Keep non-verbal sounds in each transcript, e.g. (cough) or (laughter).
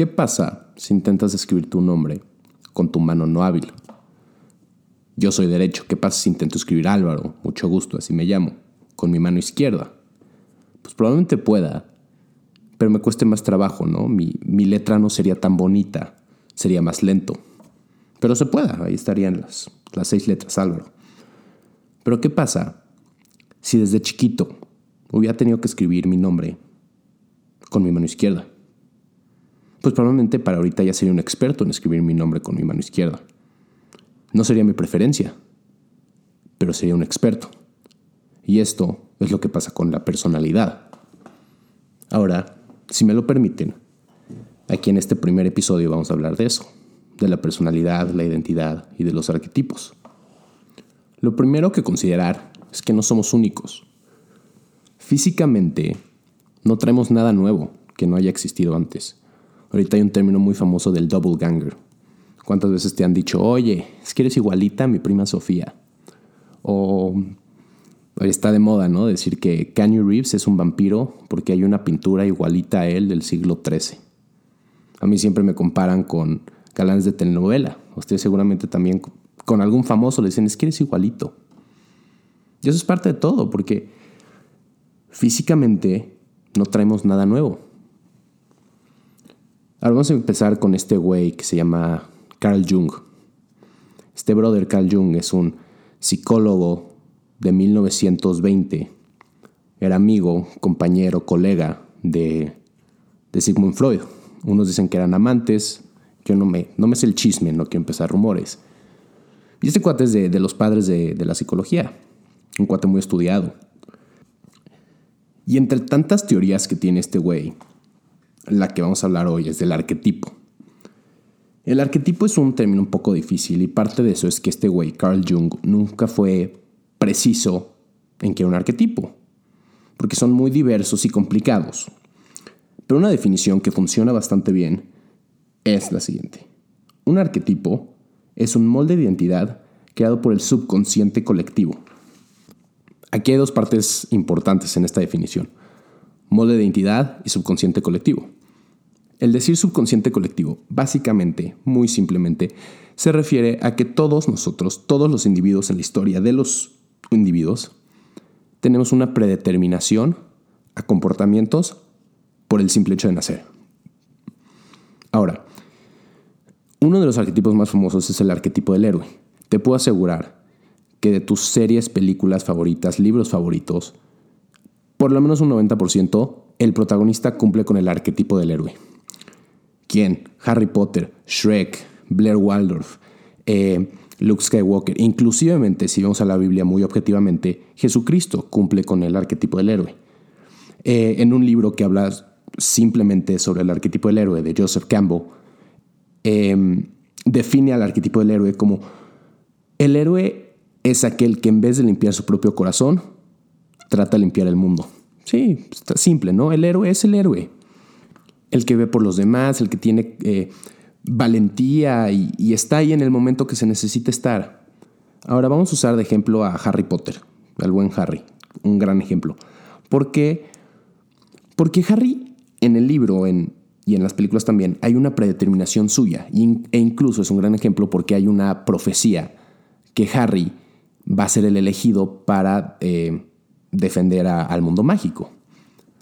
¿Qué pasa si intentas escribir tu nombre con tu mano no hábil? Yo soy derecho. ¿Qué pasa si intento escribir Álvaro? Mucho gusto, así me llamo. Con mi mano izquierda. Pues probablemente pueda, pero me cueste más trabajo, ¿no? Mi, mi letra no sería tan bonita, sería más lento. Pero se pueda, ahí estarían las, las seis letras Álvaro. Pero ¿qué pasa si desde chiquito hubiera tenido que escribir mi nombre con mi mano izquierda? Pues probablemente para ahorita ya sería un experto en escribir mi nombre con mi mano izquierda. No sería mi preferencia, pero sería un experto. Y esto es lo que pasa con la personalidad. Ahora, si me lo permiten, aquí en este primer episodio vamos a hablar de eso, de la personalidad, la identidad y de los arquetipos. Lo primero que considerar es que no somos únicos. Físicamente, no traemos nada nuevo que no haya existido antes. Ahorita hay un término muy famoso del double ganger. ¿Cuántas veces te han dicho, oye, es que eres igualita a mi prima Sofía? O está de moda, ¿no? Decir que Keanu Reeves es un vampiro porque hay una pintura igualita a él del siglo XIII. A mí siempre me comparan con galanes de telenovela. Ustedes seguramente también con algún famoso le dicen, es que eres igualito. Y eso es parte de todo, porque físicamente no traemos nada nuevo. Ahora vamos a empezar con este güey que se llama Carl Jung. Este brother Carl Jung es un psicólogo de 1920. Era amigo, compañero, colega de, de Sigmund Freud. Unos dicen que eran amantes. Yo no me, no me sé el chisme, no quiero empezar rumores. Y este cuate es de, los padres de, de la psicología. Un cuate muy estudiado. Y entre tantas teorías que tiene este güey, la que vamos a hablar hoy es del arquetipo. El arquetipo es un término un poco difícil y parte de eso es que este güey, Carl Jung, nunca fue preciso en qué era un arquetipo, porque son muy diversos y complicados. Pero una definición que funciona bastante bien es la siguiente. Un arquetipo es un molde de identidad creado por el subconsciente colectivo. Aquí hay dos partes importantes en esta definición. Molde de identidad y subconsciente colectivo. El decir subconsciente colectivo, básicamente, muy simplemente, se refiere a que todos nosotros, todos los individuos en la historia de los individuos, tenemos una predeterminación a comportamientos por el simple hecho de nacer. Ahora, uno de los arquetipos más famosos es el arquetipo del héroe. Te puedo asegurar que de tus series, películas favoritas, libros favoritos, por lo menos un 90%, el protagonista cumple con el arquetipo del héroe. ¿Quién? Harry Potter, Shrek, Blair Waldorf, eh, Luke Skywalker. Inclusivemente, si vamos a la Biblia muy objetivamente, Jesucristo cumple con el arquetipo del héroe. Eh, en un libro que habla simplemente sobre el arquetipo del héroe de Joseph Campbell, em, define al arquetipo del héroe como el héroe es aquel que en vez de limpiar su propio corazón, trata de limpiar el mundo. Sí, está simple, ¿no? El héroe es el héroe el que ve por los demás, el que tiene eh, valentía y, está ahí en el momento que se necesita estar. Ahora vamos a usar de ejemplo a Harry Potter, al buen Harry, un gran ejemplo. ¿Por qué? Porque Harry en el libro y en las películas también hay una predeterminación suya e incluso es un gran ejemplo porque hay una profecía que Harry va a ser el elegido para eh, defender al mundo mágico.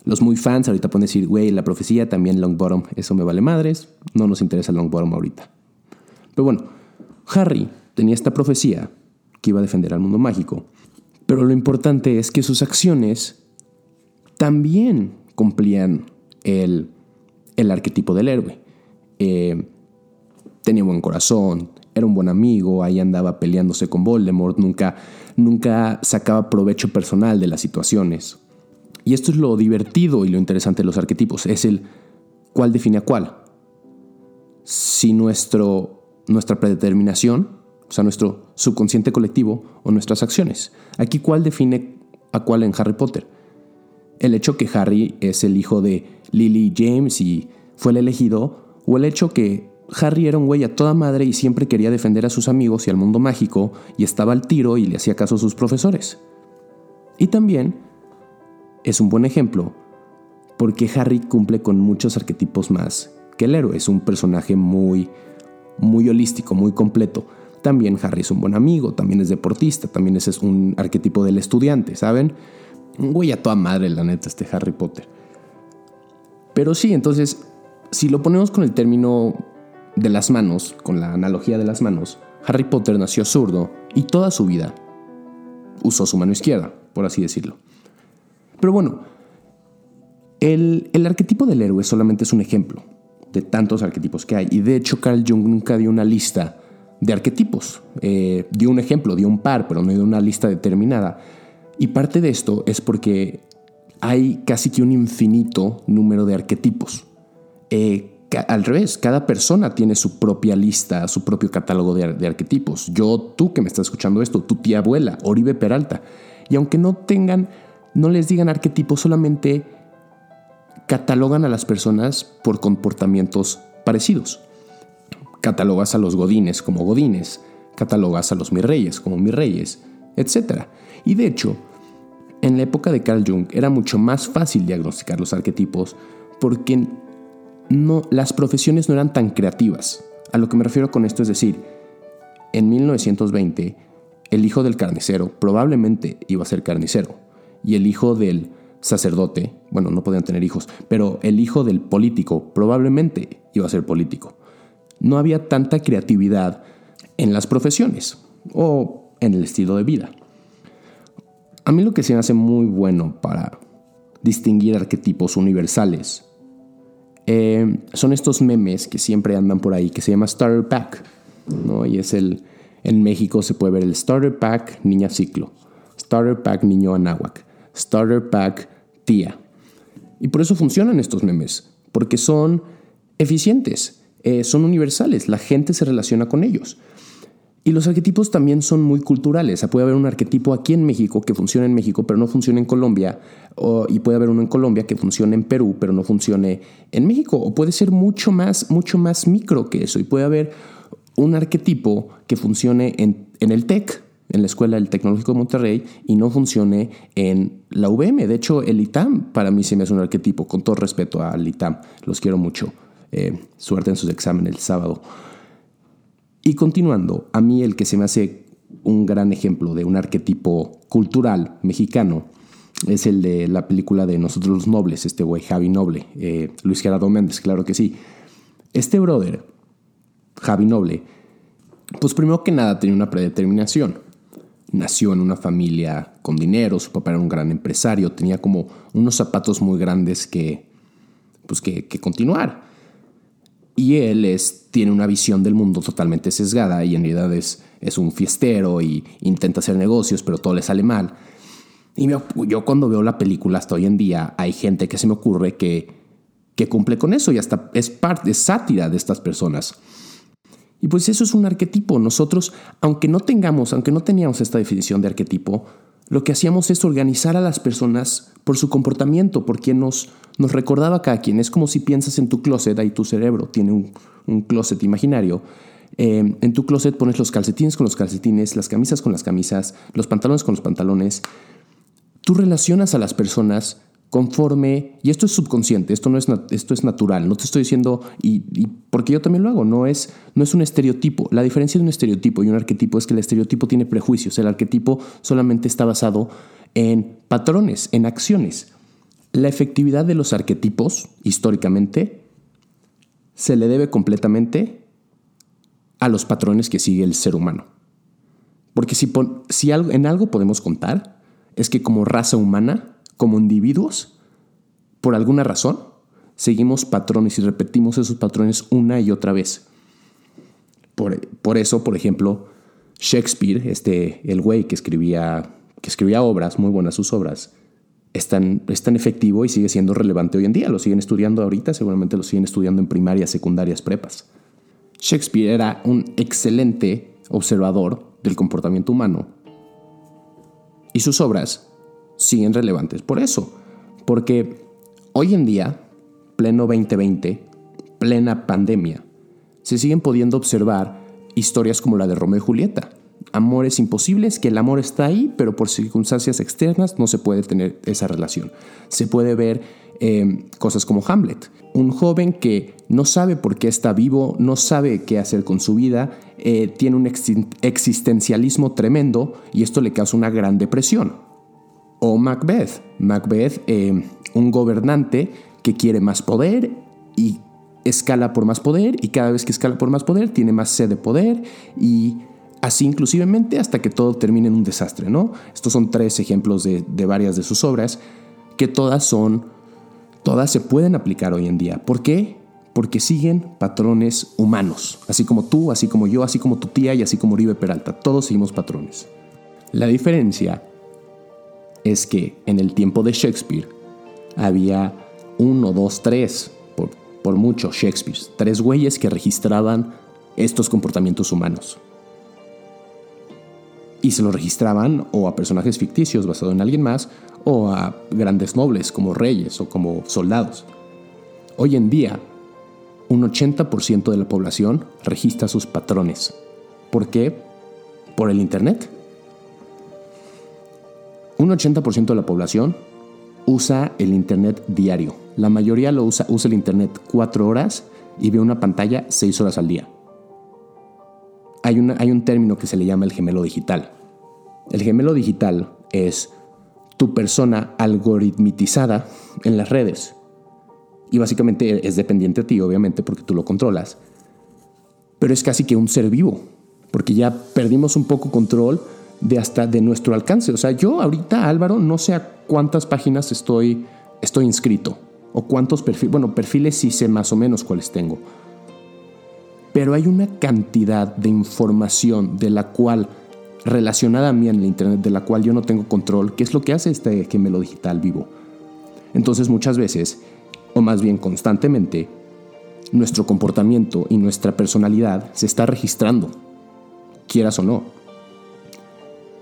Los muy fans ahorita pueden decir, güey, la profecía también Longbottom, eso me vale madres, no nos interesa Longbottom ahorita. Pero bueno, Harry tenía esta profecía que iba a defender al mundo mágico, pero lo importante es que sus acciones también cumplían el, el arquetipo del héroe. Eh, tenía buen corazón, era un buen amigo, ahí andaba peleándose con Voldemort, nunca, nunca sacaba provecho personal de las situaciones. Y esto es lo divertido y lo interesante de los arquetipos, es el cuál define a cuál. Si nuestro, nuestra predeterminación, o sea, nuestro subconsciente colectivo o nuestras acciones. Aquí cuál define a cuál en Harry Potter. El hecho que Harry es el hijo de Lily James y fue el elegido, o el hecho que Harry era un güey a toda madre y siempre quería defender a sus amigos y al mundo mágico y estaba al tiro y le hacía caso a sus profesores. Y también es un buen ejemplo porque Harry cumple con muchos arquetipos más que el héroe. Es un personaje muy, muy holístico, muy completo. También Harry es un buen amigo, también es deportista, también es un arquetipo del estudiante, ¿saben? Un güey a toda madre, la neta, este Harry Potter. Pero sí, entonces, si lo ponemos con el término de las manos, con la analogía de las manos, Harry Potter nació zurdo y toda su vida usó su mano izquierda, por así decirlo. Pero bueno, el, arquetipo del héroe solamente es un ejemplo de tantos arquetipos que hay. Y de hecho, Carl Jung nunca dio una lista de arquetipos. Eh, dio un ejemplo, dio un par, pero no dio una lista determinada. Y parte de esto es porque hay casi que un infinito número de arquetipos. Eh, al revés, cada persona tiene su propia lista, su propio catálogo de, de, arquetipos. Yo, tú que me estás escuchando esto, tu tía abuela, Oribe Peralta. Y aunque no tengan, no les digan arquetipos, solamente catalogan a las personas por comportamientos parecidos. Catalogas a los godines como godines, catalogas a los mirreyes como mirreyes, etc. Y de hecho, en la época de Carl Jung era mucho más fácil diagnosticar los arquetipos porque no, las profesiones no eran tan creativas. A lo que me refiero con esto es decir, en 1920 el hijo del carnicero probablemente iba a ser carnicero y el hijo del sacerdote, bueno, no podían tener hijos, pero el hijo del político probablemente iba a ser político. No había tanta creatividad en las profesiones o en el estilo de vida. A mí lo que se me hace muy bueno para distinguir arquetipos universales eh, son estos memes que siempre andan por ahí, que se llama Starter Pack, ¿no? Y es el, en México se puede ver el Starter Pack Niña Ciclo, Starter Pack Niño Anáhuac, Starter Pack Tía. Y por eso funcionan estos memes, porque son eficientes, eh, son universales, la gente se relaciona con ellos. Y los arquetipos también son muy culturales. puede haber un arquetipo aquí en México que funcione en México, pero no funcione en Colombia. y puede haber uno en Colombia que funcione en Perú, pero no funcione en México. O puede ser mucho más, mucho más micro que eso. Y puede haber un arquetipo que funcione en, en el TEC, en la Escuela del Tecnológico de Monterrey y no funcione en la UVM. De hecho, el ITAM para mí se me hace un arquetipo, con todo respeto al ITAM. Los quiero mucho. Eh, suerte en sus exámenes el sábado. Y continuando, a mí el que se me hace un gran ejemplo de un arquetipo cultural mexicano es el de la película de Nosotros los Nobles, este güey Javi Noble, eh, Luis Gerardo Méndez, claro que sí. Este brother, Javi Noble, pues primero que nada tenía una predeterminación nació en una familia con dinero, su papá era un gran empresario, tenía como unos zapatos muy grandes que, pues que, continuar. Y él es, tiene una visión del mundo totalmente sesgada y en realidad es, es un fiestero y intenta hacer negocios, pero todo le sale mal. Y yo cuando veo la película hasta hoy en día, hay gente que se me ocurre que, que cumple con eso y hasta es parte, es sátira de estas personas. Y pues eso es un arquetipo. Nosotros, aunque no tengamos, aunque no teníamos esta definición de arquetipo, lo que hacíamos es organizar a las personas por su comportamiento, por quien nos, nos recordaba cada quien. Es como si piensas en tu closet, ahí tu cerebro tiene un, un closet imaginario. Eh, en tu closet pones los calcetines con los calcetines, las camisas con las camisas, los pantalones con los pantalones. Tú relacionas a las personas conforme, y esto es subconsciente, esto, no es, esto es natural, no te estoy diciendo, y, porque yo también lo hago, no es, no es un estereotipo. La diferencia de un estereotipo y un arquetipo es que el estereotipo tiene prejuicios, el arquetipo solamente está basado en patrones, en acciones. La efectividad de los arquetipos, históricamente, se le debe completamente a los patrones que sigue el ser humano. Porque si, si en algo podemos contar, es que como raza humana, como individuos, por alguna razón, seguimos patrones y repetimos esos patrones una y otra vez. Por, eso, por ejemplo, Shakespeare, este, el güey que escribía, que escribía obras, muy buenas sus obras, es es tan efectivo y sigue siendo relevante hoy en día. Lo siguen estudiando ahorita, seguramente lo siguen estudiando en primarias, secundarias, prepas. Shakespeare era un excelente observador del comportamiento humano y sus obras siguen relevantes por eso. Porque hoy en día, pleno 2020, plena pandemia, se siguen pudiendo observar historias como la de Romeo y Julieta, amores imposibles, que el amor está ahí, pero por circunstancias externas no se puede tener esa relación. Se puede ver eh, cosas como Hamlet, un joven que no sabe por qué está vivo, no sabe qué hacer con su vida, eh, tiene un existencialismo tremendo y esto le causa una gran depresión. O Macbeth, Macbeth, eh, un gobernante que quiere más poder y escala por más poder y cada vez que escala por más poder tiene más sed de poder y así inclusivamente hasta que todo termine en un desastre, ¿no? Estos son tres ejemplos de, de varias de sus obras que todas son, todas se pueden aplicar hoy en día. ¿Por qué? Porque siguen patrones humanos, así como tú, así como yo, así como tu tía y así como Oribe Peralta, todos seguimos patrones. La diferencia es que en el tiempo de Shakespeare había uno, dos, tres, por, mucho Shakespeare, tres güeyes que registraban estos comportamientos humanos y se lo registraban o a personajes ficticios basados en alguien más o a grandes nobles como reyes o como soldados. Hoy en día, un 80% de la población registra sus patrones. ¿Por qué? Por el Internet. Un 80% de la población usa el Internet diario. La mayoría lo usa, usa el Internet cuatro horas y ve una pantalla seis horas al día hay, un término que se le llama el gemelo digital. El gemelo digital es tu persona algoritmitizada en las redes. Y básicamente es dependiente de ti, obviamente, porque tú lo controlas. Pero es casi que un ser vivo, porque ya perdimos un poco control de hasta de nuestro alcance. O sea, yo ahorita, Álvaro, no sé a cuántas páginas estoy, estoy inscrito, o cuántos perfiles, bueno, perfiles sí sé más o menos cuáles tengo pero hay una cantidad de información de la cual, relacionada a mí en el Internet, de la cual yo no tengo control, que es lo que hace este gemelo digital vivo. Entonces muchas veces, o más bien constantemente, nuestro comportamiento y nuestra personalidad se está registrando, quieras o no.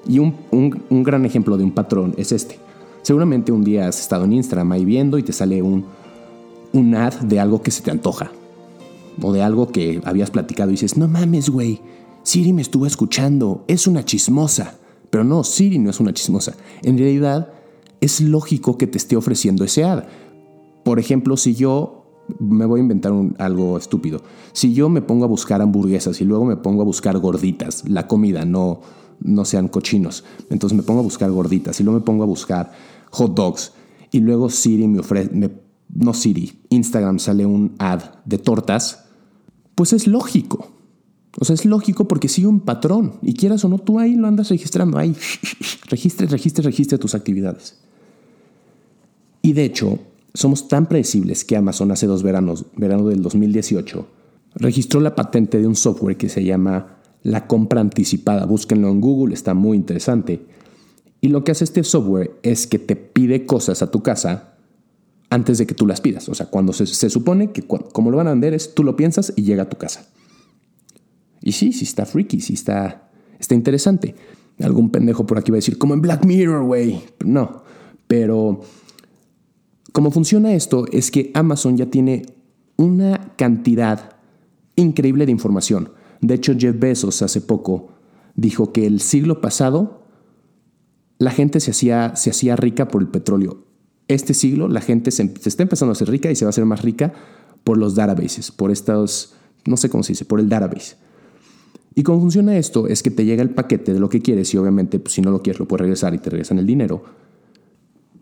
Y un, un, gran ejemplo de un patrón es este. Seguramente un día has estado en Instagram ahí viendo y te sale un, un ad de algo que se te antoja o de algo que habías platicado y dices, no mames, güey, Siri me estuvo escuchando, es una chismosa. Pero no, Siri no es una chismosa. En realidad, es lógico que te esté ofreciendo ese ad. Por ejemplo, si yo me voy a inventar algo estúpido. Si yo me pongo a buscar hamburguesas y luego me pongo a buscar gorditas, la comida, no, no sean cochinos. Entonces me pongo a buscar gorditas y luego me pongo a buscar hot dogs y luego Siri me ofrece, no Siri, Instagram sale un ad de tortas pues es lógico. O sea, es lógico porque sigue un patrón. Y quieras o no, tú ahí lo andas registrando. Ahí, (laughs) registre, registre, registre tus actividades. Y de hecho, somos tan predecibles que Amazon hace dos veranos, verano del 2018, registró la patente de un software que se llama la compra anticipada. Búsquenlo en Google, está muy interesante. Y lo que hace este software es que te pide cosas a tu casa antes de que tú las pidas. O sea, cuando se, supone que como lo van a vender es tú lo piensas y llega a tu casa. Y sí, sí está freaky, sí está, está interesante. Algún pendejo por aquí va a decir, como en Black Mirror, güey. No, pero cómo funciona esto es que Amazon ya tiene una cantidad increíble de información. De hecho, Jeff Bezos hace poco dijo que el siglo pasado la gente se hacía, se hacía rica por el petróleo este siglo la gente se, está empezando a hacer rica y se va a hacer más rica por los databases, por estos, no sé cómo se dice, por el database. Y cómo funciona esto es que te llega el paquete de lo que quieres y obviamente pues, si no lo quieres lo puedes regresar y te regresan el dinero.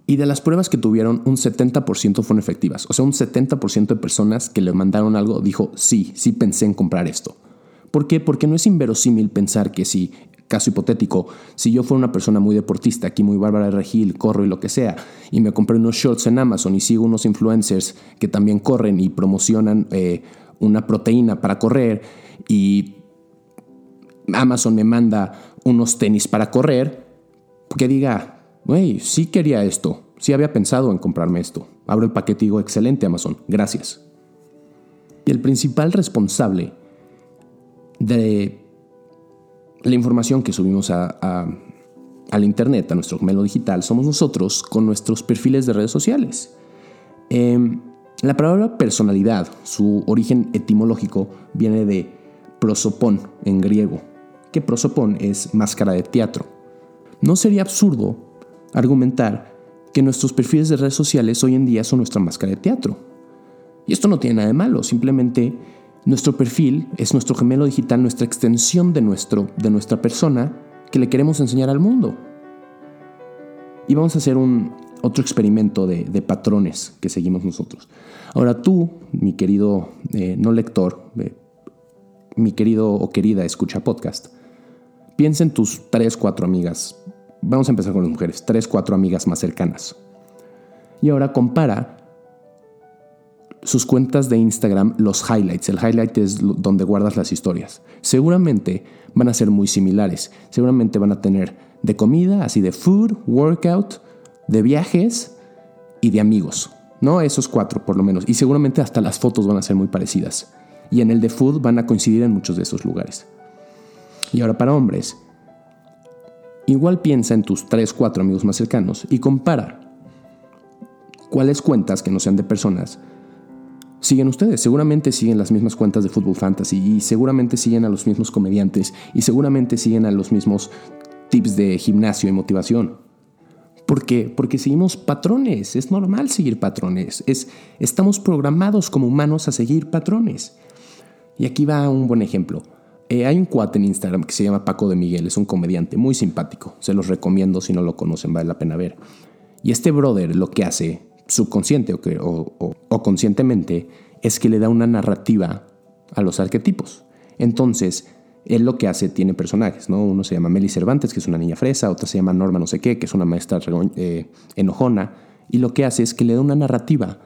Y de las pruebas que tuvieron, un 70% fueron efectivas. O sea, un 70% de personas que le mandaron algo dijo, sí, sí pensé en comprar esto. ¿Por qué? Porque no es inverosímil pensar que si caso hipotético, si yo fuera una persona muy deportista, aquí muy Bárbara de Regil, corro y lo que sea, y me compré unos shorts en Amazon y sigo unos influencers que también corren y promocionan eh, una proteína para correr y Amazon me manda unos tenis para correr, que diga, güey, sí quería esto, sí había pensado en comprarme esto. Abro el paquete y digo, excelente Amazon, gracias. Y el principal responsable de la información que subimos al Internet, a nuestro melo digital, somos nosotros con nuestros perfiles de redes sociales. Em, la palabra personalidad, su origen etimológico, viene de prosopón en griego, que prosopón es máscara de teatro. ¿No sería absurdo argumentar que nuestros perfiles de redes sociales hoy en día son nuestra máscara de teatro? Y esto no tiene nada de malo, simplemente nuestro perfil es nuestro gemelo digital, nuestra extensión de, nuestro, de nuestra persona que le queremos enseñar al mundo. Y vamos a hacer un, otro experimento de, patrones que seguimos nosotros. Ahora tú, mi querido eh, no lector, eh, mi querido o querida escucha podcast, piensa en tus tres, cuatro amigas. Vamos a empezar con las mujeres, tres, cuatro amigas más cercanas. Y ahora compara sus cuentas de Instagram, los highlights. El highlight es donde guardas las historias. Seguramente van a ser muy similares. Seguramente van a tener de comida, así de food, workout, de viajes y de amigos. ¿No? Esos cuatro por lo menos. Y seguramente hasta las fotos van a ser muy parecidas. Y en el de food van a coincidir en muchos de esos lugares. Y ahora para hombres, igual piensa en tus tres, cuatro amigos más cercanos y compara cuáles cuentas que no sean de personas siguen ustedes. Seguramente siguen las mismas cuentas de Football Fantasy y seguramente siguen a los mismos comediantes y seguramente siguen a los mismos tips de gimnasio y motivación. ¿Por qué? Porque seguimos patrones, es normal seguir patrones, es, estamos programados como humanos a seguir patrones. Y aquí va un buen ejemplo. Eh, hay un cuate en Instagram que se llama Paco de Miguel, es un comediante muy simpático, se los recomiendo si no lo conocen, vale la pena ver. Y este brother lo que hace, subconsciente o, conscientemente, es que le da una narrativa a los arquetipos. Entonces, él lo que hace tiene personajes, ¿no? Uno se llama Meli Cervantes, que es una niña fresa, otra se llama Norma no sé qué, que es una maestra eh, enojona, y lo que hace es que le da una narrativa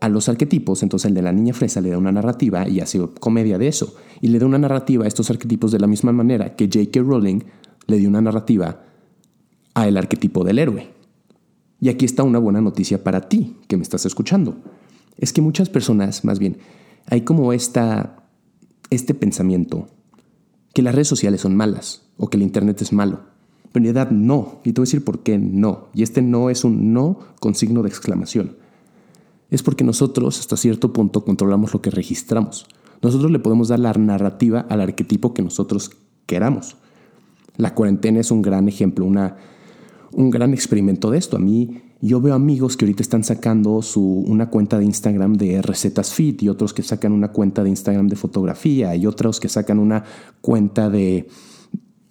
a los arquetipos, entonces el de la niña fresa le da una narrativa y hace comedia de eso, y le da una narrativa a estos arquetipos de la misma manera que J.K. Rowling le dio una narrativa a el arquetipo del héroe. Y aquí está una buena noticia para ti, que me estás escuchando. Es que muchas personas, más bien, hay como esta este pensamiento que las redes sociales son malas o que el Internet es malo. Pero en realidad no. Y te voy a decir por qué no. Y este no es un no con signo de exclamación. Es porque nosotros hasta cierto punto controlamos lo que registramos. Nosotros le podemos dar la narrativa al arquetipo que nosotros queramos. La cuarentena es un gran ejemplo, una, un gran experimento de esto. A mí yo veo amigos que ahorita están sacando su, una cuenta de Instagram de recetas fit y otros que sacan una cuenta de Instagram de fotografía y otros que sacan una cuenta de,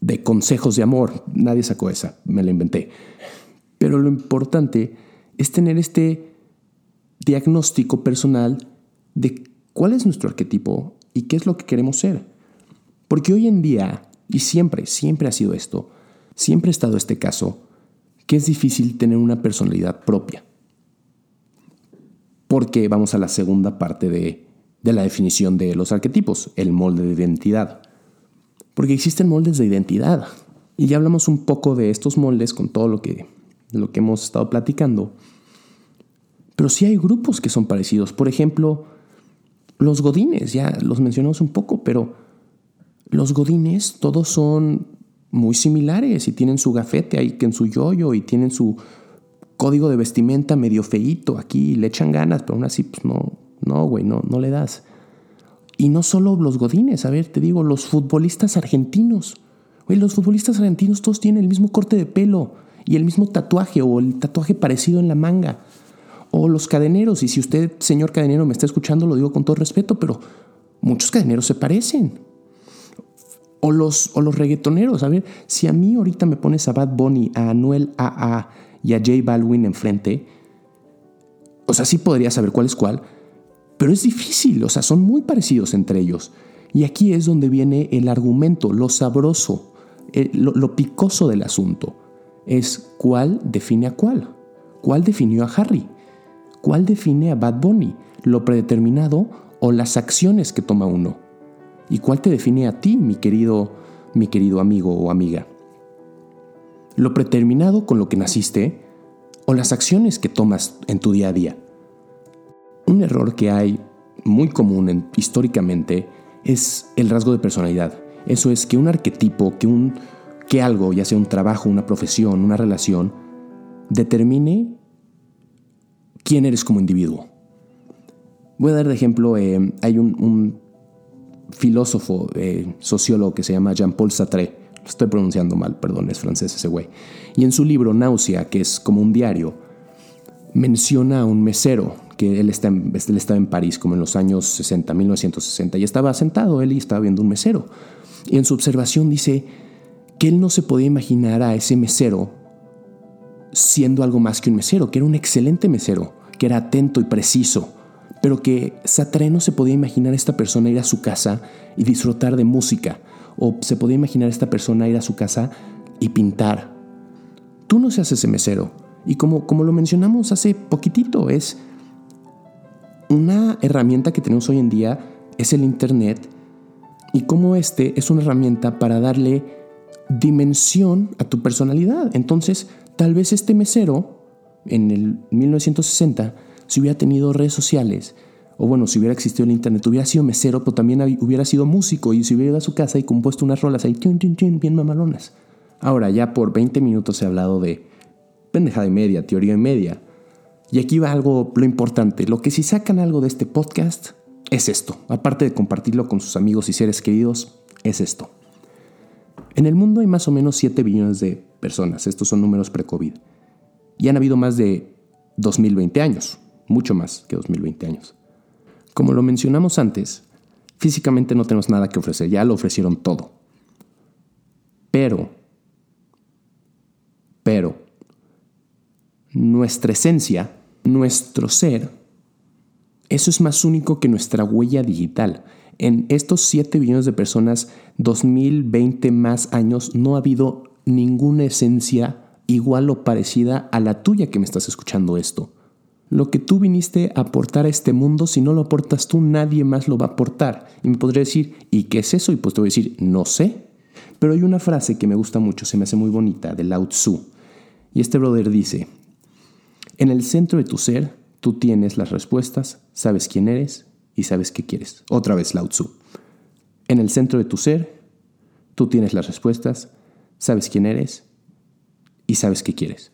de consejos de amor. Nadie sacó esa, me la inventé. Pero lo importante es tener este diagnóstico personal de cuál es nuestro arquetipo y qué es lo que queremos ser. Porque hoy en día, y siempre, siempre ha sido esto, siempre ha estado este caso, que es difícil tener una personalidad propia. Porque vamos a la segunda parte de, la definición de los arquetipos, el molde de identidad. Porque existen moldes de identidad. Y ya hablamos un poco de estos moldes con todo lo que, lo que hemos estado platicando. Pero sí hay grupos que son parecidos. Por ejemplo, los godines, ya los mencionamos un poco, pero los godines todos son muy similares y tienen su gafete ahí que en su yoyo y tienen su código de vestimenta medio feíto aquí, le echan ganas, pero aún así, pues no, no, güey, no, no le das. Y no solo los godines, a ver, te digo, los futbolistas argentinos. Güey, los futbolistas argentinos todos tienen el mismo corte de pelo y el mismo tatuaje o el tatuaje parecido en la manga. O los cadeneros, y si usted, señor cadenero, me está escuchando, lo digo con todo respeto, pero muchos cadeneros se parecen. O los, o los reggaetoneros. A ver, si a mí ahorita me pones a Bad Bunny, a Anuel AA y a J Balwin enfrente, o sea, sí podría saber cuál es cuál, pero es difícil, o sea, son muy parecidos entre ellos. Y aquí es donde viene el argumento, lo sabroso, eh, lo, lo picoso del asunto. Es cuál define a cuál. ¿Cuál definió a Harry? ¿Cuál define a Bad Bunny? ¿Lo predeterminado o las acciones que toma uno? ¿Y cuál te define a ti, mi querido, mi querido amigo o amiga? ¿Lo preterminado con lo que naciste o las acciones que tomas en tu día a día? Un error que hay muy común históricamente es el rasgo de personalidad. Eso es que un arquetipo, que, un, que algo, ya sea un trabajo, una profesión, una relación, determine quién eres como individuo. Voy a dar de ejemplo, eh, hay un filósofo, eh, sociólogo que se llama Jean-Paul Sartre. Lo estoy pronunciando mal, perdón, es francés ese güey. Y en su libro Náusea, que es como un diario, menciona a un mesero que él, está él estaba en París como en los años 60, 1960, y estaba sentado él y estaba viendo un mesero. Y en su observación dice que él no se podía imaginar a ese mesero siendo algo más que un mesero, que era un excelente mesero, que era atento y preciso, pero que Sartre no se podía imaginar a esta persona ir a su casa y disfrutar de música, o se podía imaginar a esta persona ir a su casa y pintar. Tú no seas ese mesero. Y como, como lo mencionamos hace poquitito, es una herramienta que tenemos hoy en día, es el Internet, y como este es una herramienta para darle dimensión a tu personalidad. Entonces, tal vez este mesero, en el 1960, si hubiera tenido redes sociales, o bueno, si hubiera existido el internet, hubiera sido mesero, pero también hubiera sido músico y si hubiera ido a su casa y compuesto unas rolas ahí, bien mamalonas. Ahora, ya por 20 minutos he hablado de pendejada y media, teoría y media. Y aquí va algo, lo importante. Lo que si sacan algo de este podcast es esto. Aparte de compartirlo con sus amigos y seres queridos, es esto. En el mundo hay más o menos 7 billones de personas. Estos son números pre-COVID. Y han habido más de 2020 años mucho más que 2020 años. Como lo mencionamos antes, físicamente no tenemos nada que ofrecer, ya lo ofrecieron todo. Pero, pero, nuestra esencia, nuestro ser, eso es más único que nuestra huella digital. En estos 7 billones de personas, 2020 más años, no ha habido ninguna esencia igual o parecida a la tuya que me estás escuchando esto. Lo que tú viniste a aportar a este mundo, si no lo aportas tú, nadie más lo va a aportar. Y me podría decir, ¿y qué es eso? Y pues te voy a decir, no sé. Pero hay una frase que me gusta mucho, se me hace muy bonita, de Lao Tzu. Y este brother dice, en el centro de tu ser, tú tienes las respuestas, sabes quién eres y sabes qué quieres. Otra vez Lao Tzu. En el centro de tu ser, tú tienes las respuestas, sabes quién eres y sabes qué quieres.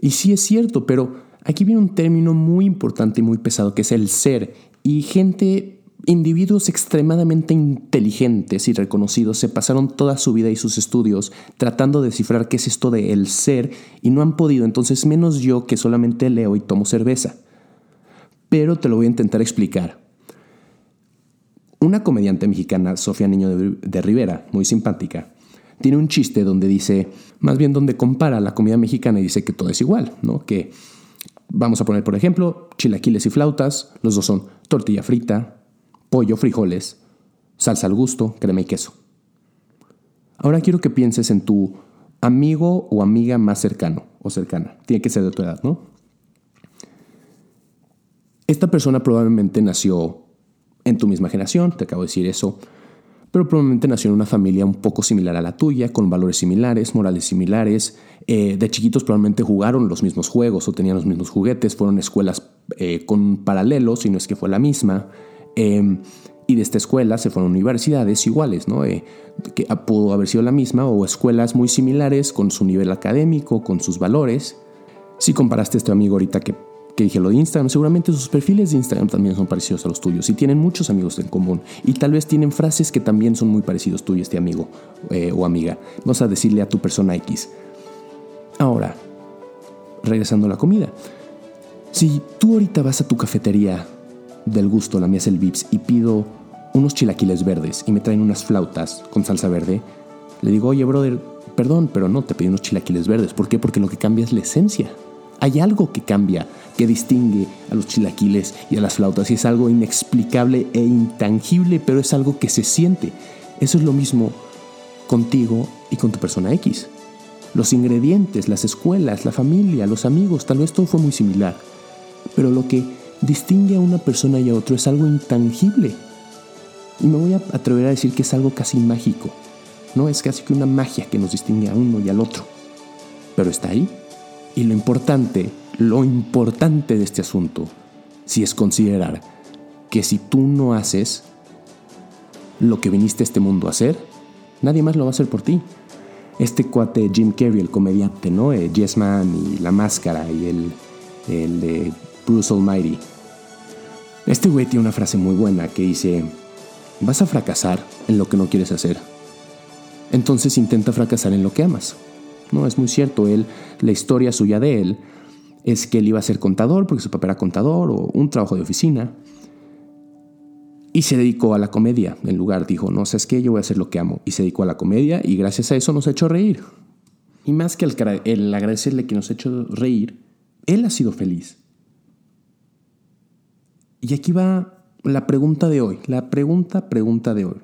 Y sí es cierto, pero Aquí viene un término muy importante y muy pesado que es el ser. Y gente, individuos extremadamente inteligentes y reconocidos se pasaron toda su vida y sus estudios tratando de descifrar qué es esto de el ser y no han podido. Entonces, menos yo que solamente leo y tomo cerveza. Pero te lo voy a intentar explicar. Una comediante mexicana, Sofía Niño de Rivera, muy simpática, tiene un chiste donde dice, más bien donde compara la comida mexicana y dice que todo es igual, ¿no? Que Vamos a poner, por ejemplo, chilaquiles y flautas. Los dos son tortilla frita, pollo, frijoles, salsa al gusto, crema y queso. Ahora quiero que pienses en tu amigo o amiga más cercano o cercana. Tiene que ser de tu edad, ¿no? Esta persona probablemente nació en tu misma generación, te acabo de decir eso, pero probablemente nació en una familia un poco similar a la tuya, con valores similares, morales similares. Eh, de chiquitos probablemente jugaron los mismos juegos o tenían los mismos juguetes, fueron escuelas eh, con paralelos, si no es que fue la misma. Em, y de esta escuela se fueron universidades iguales, ¿no? Eh, que pudo haber sido la misma, o escuelas muy similares con su nivel académico, con sus valores. Si comparaste a este amigo ahorita que que dije lo de Instagram, seguramente sus perfiles de Instagram también son parecidos a los tuyos y tienen muchos amigos en común y tal vez tienen frases que también son muy parecidos tú y este amigo o amiga. Vamos a decirle a tu persona X. Ahora, regresando a la comida. Si tú ahorita vas a tu cafetería del gusto, la mía es el Vips, y pido unos chilaquiles verdes y me traen unas flautas con salsa verde, le digo, oye, brother, perdón, pero no, te pedí unos chilaquiles verdes. ¿Por qué? Porque lo que cambia es la esencia. Hay algo que cambia, que distingue a los chilaquiles y a las flautas y es algo inexplicable e intangible, pero es algo que se siente. Eso es lo mismo contigo y con tu persona X. Los ingredientes, las escuelas, la familia, los amigos, tal vez todo fue muy similar, pero lo que distingue a una persona y a otro es algo intangible. Y me voy a atrever a decir que es algo casi mágico. No es casi que una magia que nos distingue a uno y al otro. Pero está ahí y lo importante, lo importante de este asunto, si es considerar que si tú no haces lo que viniste a este mundo a hacer, nadie más lo va a hacer por ti. Este cuate Jim Carrey, el comediante, ¿no? Eh, yes Man y La Máscara y el, el de Bruce Almighty. Este güey tiene una frase muy buena que dice, vas a fracasar en lo que no quieres hacer. Entonces intenta fracasar en lo que amas. No, es muy cierto, él, la historia suya de él es que él iba a ser contador porque su papá era contador o un trabajo de oficina. Y se dedicó a la comedia. En lugar dijo, no, sabes qué, yo voy a hacer lo que amo. Y se dedicó a la comedia y gracias a eso nos ha hecho reír. Y más que el, agradecerle que nos ha hecho reír, él ha sido feliz. Y aquí va la pregunta de hoy. La pregunta, pregunta de hoy.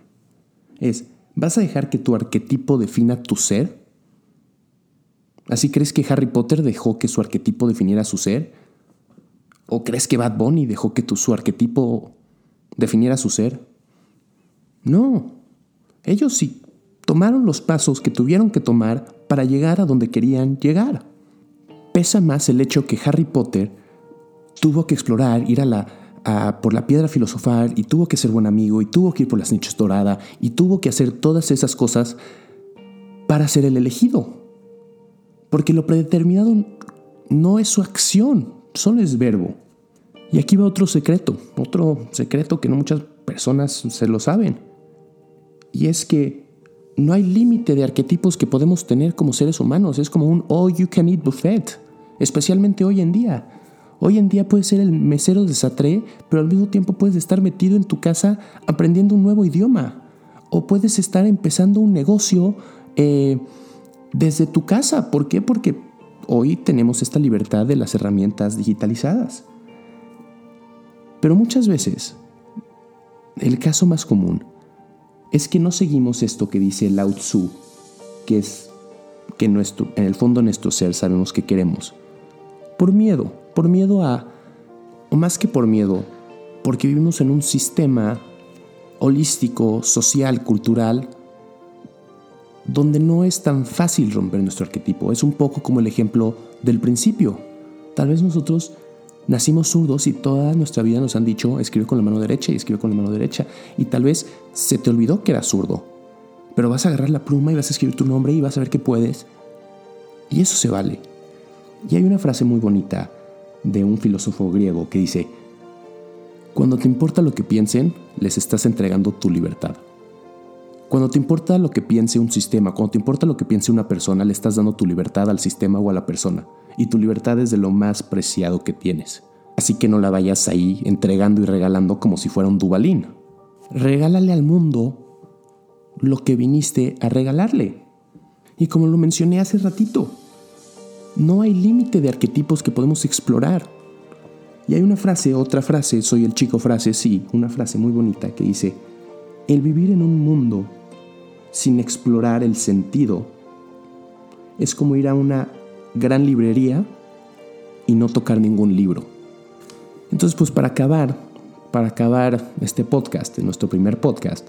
Es, ¿vas a dejar que tu arquetipo defina tu ser? ¿Así crees que Harry Potter dejó que su arquetipo definiera su ser? ¿O crees que Bad Bunny dejó que tu, su arquetipo definiera su ser? No. Ellos sí tomaron los pasos que tuvieron que tomar para llegar a donde querían llegar. Pesa más el hecho que Harry Potter tuvo que explorar, ir a la, por la piedra filosofal y tuvo que ser buen amigo y tuvo que ir por las nichas dorada y tuvo que hacer todas esas cosas para ser el elegido. Porque lo predeterminado no es su acción, solo es verbo. Y aquí va otro secreto, otro secreto que no muchas personas se lo saben. Y es que no hay límite de arquetipos que podemos tener como seres humanos. Es como un all you can eat buffet, especialmente hoy en día. Hoy en día puedes ser el mesero de Satré, pero al mismo tiempo puedes estar metido en tu casa aprendiendo un nuevo idioma. O puedes estar empezando un negocio eh, desde tu casa. ¿Por qué? Porque hoy tenemos esta libertad de las herramientas digitalizadas. Pero muchas veces, el caso más común es que no seguimos esto que dice Lao Tzu, que es que nuestro, en el fondo nuestro ser sabemos que queremos. Por miedo, por miedo a, o más que por miedo, porque vivimos en un sistema holístico, social, cultural, donde no es tan fácil romper nuestro arquetipo. Es un poco como el ejemplo del principio. Tal vez nosotros nacimos zurdos y toda nuestra vida nos han dicho escribe con la mano derecha y escribe con la mano derecha. Y tal vez se te olvidó que eras zurdo. Pero vas a agarrar la pluma y vas a escribir tu nombre y vas a ver que puedes. Y eso se vale. Y hay una frase muy bonita de un filósofo griego que dice, cuando te importa lo que piensen, les estás entregando tu libertad. Cuando te importa lo que piense un sistema, cuando te importa lo que piense una persona, le estás dando tu libertad al sistema o a la persona. Y tu libertad es de lo más preciado que tienes. Así que no la vayas ahí entregando y regalando como si fuera un dubalín. Regálale al mundo lo que viniste a regalarle. Y como lo mencioné hace ratito, no hay límite de arquetipos que podemos explorar. Y hay una frase, otra frase, soy el chico frase, sí, una frase muy bonita que dice, el vivir en un mundo sin explorar el sentido. Es como ir a una gran librería y no tocar ningún libro. Entonces, pues para acabar, para acabar este podcast, nuestro primer podcast,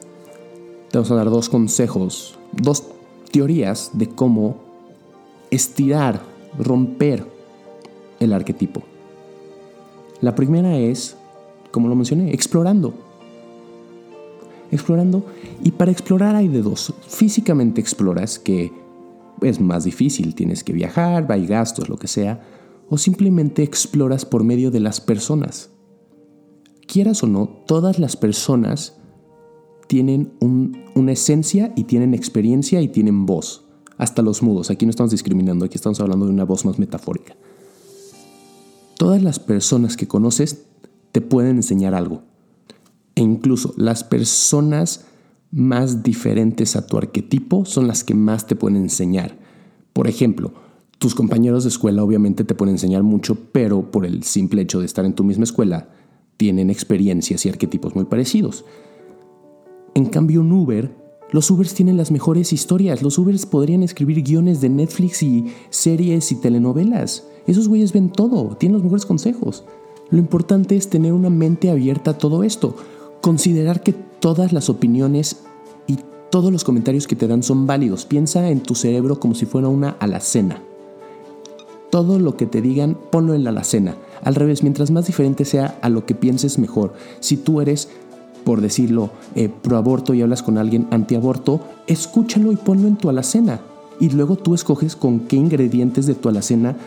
te vamos a dar dos consejos, dos teorías de cómo estirar, romper el arquetipo. La primera es, como lo mencioné, explorando explorando. Y para explorar hay de dos. Físicamente exploras, que es más difícil, tienes que viajar, hay gastos, lo que sea. O simplemente exploras por medio de las personas. Quieras o no, todas las personas tienen una esencia y tienen experiencia y tienen voz. Hasta los mudos. Aquí no estamos discriminando, aquí estamos hablando de una voz más metafórica. Todas las personas que conoces te pueden enseñar algo. E incluso las personas más diferentes a tu arquetipo son las que más te pueden enseñar. Por ejemplo, tus compañeros de escuela obviamente te pueden enseñar mucho, pero por el simple hecho de estar en tu misma escuela, tienen experiencias y arquetipos muy parecidos. En cambio, un Uber, los Ubers tienen las mejores historias. Los Ubers podrían escribir guiones de Netflix y series y telenovelas. Esos güeyes ven todo, tienen los mejores consejos. Lo importante es tener una mente abierta a todo esto considerar que todas las opiniones y todos los comentarios que te dan son válidos. Piensa en tu cerebro como si fuera una alacena. Todo lo que te digan, ponlo en la alacena. Al revés, mientras más diferente sea a lo que pienses, mejor. Si tú eres, por decirlo, eh, pro aborto y hablas con alguien antiaborto, escúchalo y ponlo en tu alacena. Y luego tú escoges con qué ingredientes de tu alacena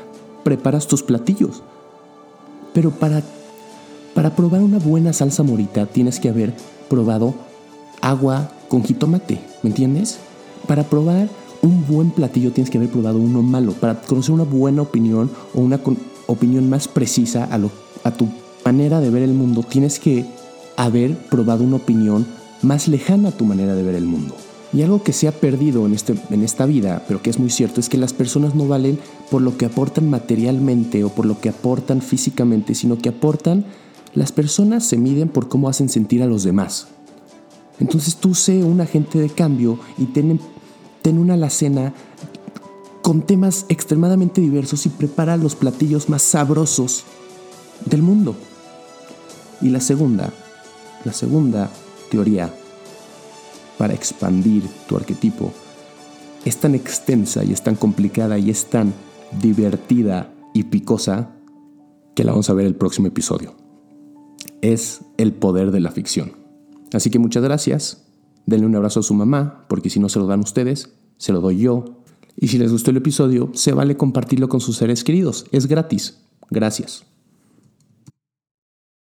preparas tus platillos. Pero para para probar una buena salsa morita tienes que haber probado agua con jitomate, ¿me entiendes? Para probar un buen platillo tienes que haber probado uno malo. Para conocer una buena opinión o una opinión más precisa a, tu manera de ver el mundo, tienes que haber probado una opinión más lejana a tu manera de ver el mundo. Y algo que se ha perdido en, este, en esta vida, pero que es muy cierto, es que las personas no valen por lo que aportan materialmente o por lo que aportan físicamente, sino que aportan, las personas se miden por cómo hacen sentir a los demás. Entonces tú sé un agente de cambio y ten, ten una alacena con temas extremadamente diversos y prepara los platillos más sabrosos del mundo. Y la segunda, la segunda teoría para expandir tu arquetipo es tan extensa y es tan complicada y es tan divertida y picosa que la vamos a ver el próximo episodio. Es el poder de la ficción. Así que muchas gracias. Denle un abrazo a su mamá, porque si no se lo dan ustedes, se lo doy yo. Y si les gustó el episodio, se vale compartirlo con sus seres queridos. Es gratis. Gracias.